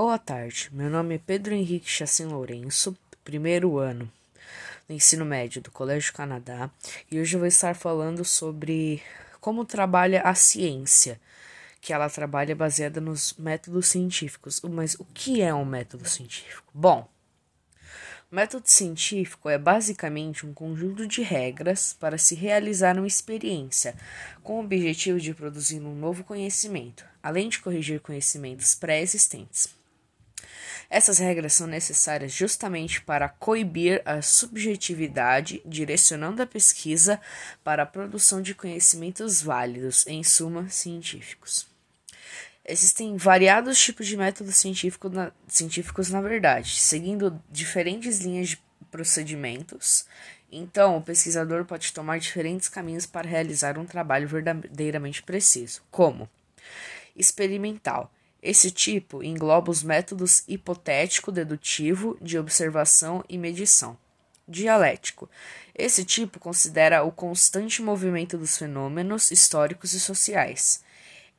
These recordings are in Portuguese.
Boa tarde, meu nome é Pedro Henrique Chassin Lourenço, primeiro ano do ensino médio do Colégio Canadá, e hoje eu vou estar falando sobre como trabalha a ciência, que ela trabalha baseada nos métodos científicos. Mas o que é um método científico? Bom, o método científico é basicamente um conjunto de regras para se realizar uma experiência, com o objetivo de produzir um novo conhecimento, além de corrigir conhecimentos pré-existentes. Essas regras são necessárias justamente para coibir a subjetividade, direcionando a pesquisa para a produção de conhecimentos válidos, em suma, científicos. Existem variados tipos de métodos científico na, científicos, na verdade, seguindo diferentes linhas de procedimentos. Então, o pesquisador pode tomar diferentes caminhos para realizar um trabalho verdadeiramente preciso, como experimental. Esse tipo engloba os métodos hipotético-dedutivo de observação e medição. Dialético. Esse tipo considera o constante movimento dos fenômenos históricos e sociais.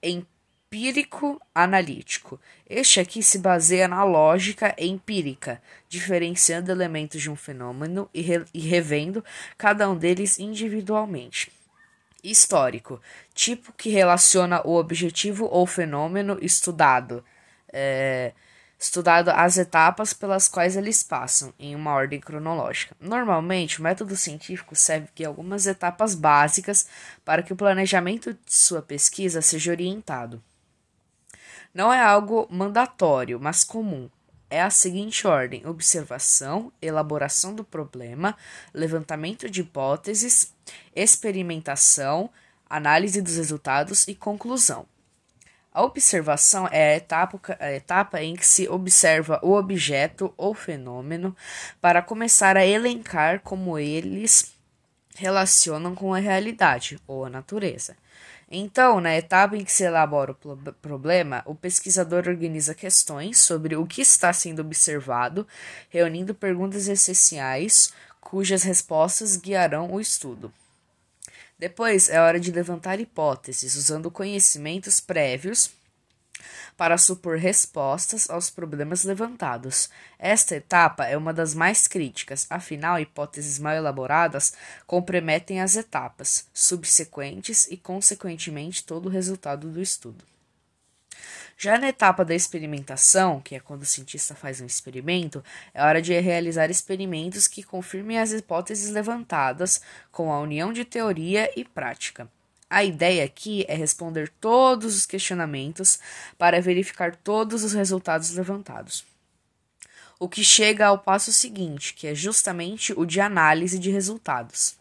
Em empírico analítico. Este aqui se baseia na lógica empírica, diferenciando elementos de um fenômeno e, re e revendo cada um deles individualmente. Histórico, tipo que relaciona o objetivo ou fenômeno estudado, é, estudado as etapas pelas quais eles passam, em uma ordem cronológica. Normalmente, o método científico serve algumas etapas básicas para que o planejamento de sua pesquisa seja orientado. Não é algo mandatório, mas comum. É a seguinte ordem: observação, elaboração do problema, levantamento de hipóteses, experimentação, análise dos resultados e conclusão. A observação é a etapa, a etapa em que se observa o objeto ou fenômeno para começar a elencar como eles relacionam com a realidade ou a natureza. Então, na etapa em que se elabora o problema, o pesquisador organiza questões sobre o que está sendo observado, reunindo perguntas essenciais cujas respostas guiarão o estudo. Depois é hora de levantar hipóteses usando conhecimentos prévios para supor respostas aos problemas levantados. Esta etapa é uma das mais críticas, afinal, hipóteses mal elaboradas comprometem as etapas subsequentes e, consequentemente, todo o resultado do estudo. Já na etapa da experimentação, que é quando o cientista faz um experimento, é hora de realizar experimentos que confirmem as hipóteses levantadas com a união de teoria e prática. A ideia aqui é responder todos os questionamentos para verificar todos os resultados levantados. O que chega ao passo seguinte, que é justamente o de análise de resultados.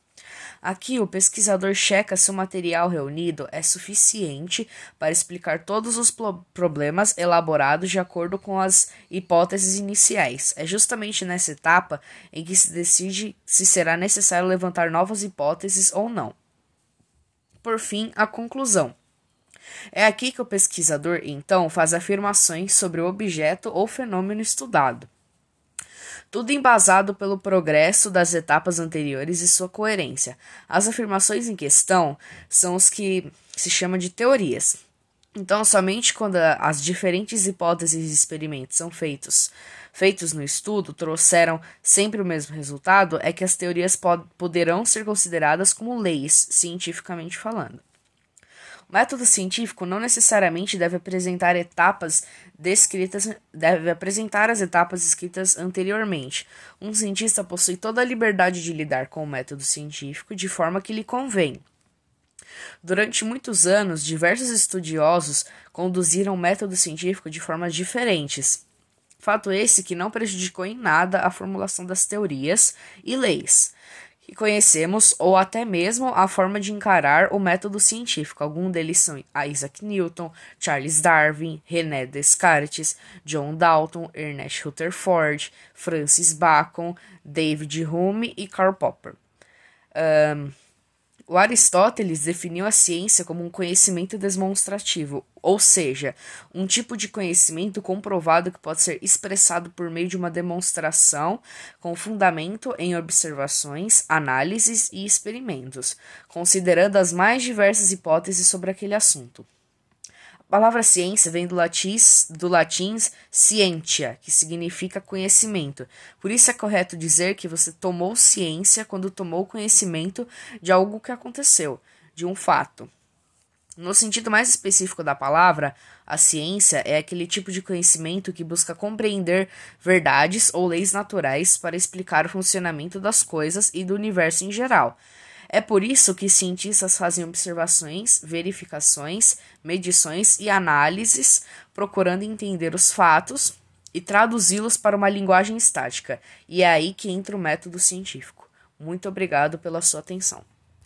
Aqui, o pesquisador checa se o material reunido é suficiente para explicar todos os problemas elaborados de acordo com as hipóteses iniciais. É justamente nessa etapa em que se decide se será necessário levantar novas hipóteses ou não por fim, a conclusão. É aqui que o pesquisador, então, faz afirmações sobre o objeto ou fenômeno estudado. Tudo embasado pelo progresso das etapas anteriores e sua coerência. As afirmações em questão são os que se chama de teorias. Então, somente quando as diferentes hipóteses e experimentos são feitos, feitos no estudo trouxeram sempre o mesmo resultado, é que as teorias pod poderão ser consideradas como leis, cientificamente falando. O método científico não necessariamente deve apresentar etapas descritas, deve apresentar as etapas escritas anteriormente. Um cientista possui toda a liberdade de lidar com o método científico de forma que lhe convém. Durante muitos anos, diversos estudiosos conduziram o método científico de formas diferentes. Fato esse que não prejudicou em nada a formulação das teorias e leis que conhecemos, ou até mesmo a forma de encarar o método científico. Alguns deles são Isaac Newton, Charles Darwin, René Descartes, John Dalton, Ernest Rutherford, Francis Bacon, David Hume e Karl Popper. Um, o Aristóteles definiu a ciência como um conhecimento demonstrativo, ou seja, um tipo de conhecimento comprovado que pode ser expressado por meio de uma demonstração com fundamento em observações, análises e experimentos, considerando as mais diversas hipóteses sobre aquele assunto. A palavra ciência vem do latim, do latim scientia, que significa conhecimento. Por isso é correto dizer que você tomou ciência quando tomou conhecimento de algo que aconteceu, de um fato. No sentido mais específico da palavra, a ciência é aquele tipo de conhecimento que busca compreender verdades ou leis naturais para explicar o funcionamento das coisas e do universo em geral. É por isso que cientistas fazem observações, verificações, medições e análises, procurando entender os fatos e traduzi-los para uma linguagem estática. E é aí que entra o método científico. Muito obrigado pela sua atenção.